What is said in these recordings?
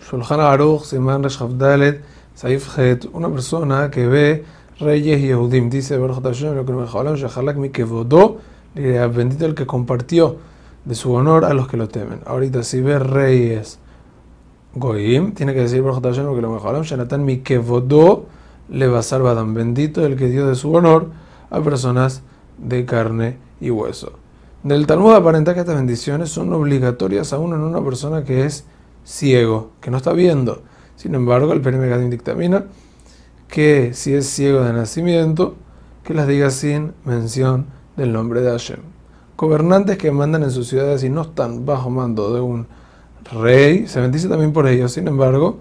Shulchan Aruch, Siman Reshavdalet, Saif Het, una persona que ve reyes Yehudim, dice Baruch Hashem, lo que me Olam, Shahalak mi kevodó, bendito el que compartió de su honor a los que lo temen. Ahorita, si ve reyes Goim, tiene que decir Baruch Hashem, lo que lo Olam, Shanatan mi kevodó, le va a salvar bendito el que dio de su honor a personas de carne y hueso. Del Talmud aparenta que estas bendiciones son obligatorias aún en una persona que es ciego, que no está viendo. Sin embargo, el Perimegadim dictamina que si es ciego de nacimiento, que las diga sin mención del nombre de Hashem. Gobernantes que mandan en sus ciudades y no están bajo mando de un rey, se bendice también por ellos. Sin embargo,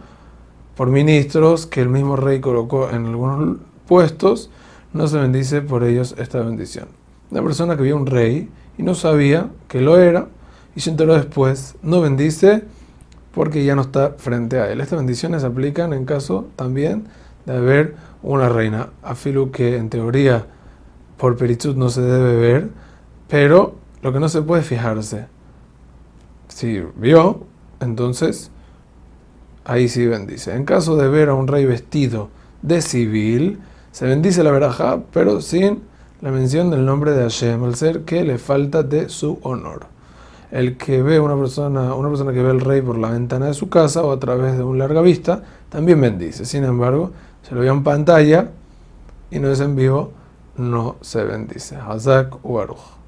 por ministros que el mismo rey colocó en algunos puestos, no se bendice por ellos esta bendición. Una persona que vio un rey y no sabía que lo era y se enteró después, no bendice porque ya no está frente a él. Estas bendiciones se aplican en caso también de haber una reina. Afilu que en teoría por peritud no se debe ver, pero lo que no se puede fijarse. Si vio, entonces ahí sí bendice. En caso de ver a un rey vestido de civil, se bendice la veraja, pero sin la mención del nombre de Hashem, al ser que le falta de su honor. El que ve una persona, una persona que ve al rey por la ventana de su casa o a través de un larga vista, también bendice. Sin embargo, se lo ve en pantalla y no es en vivo, no se bendice. Hazak Uaruj.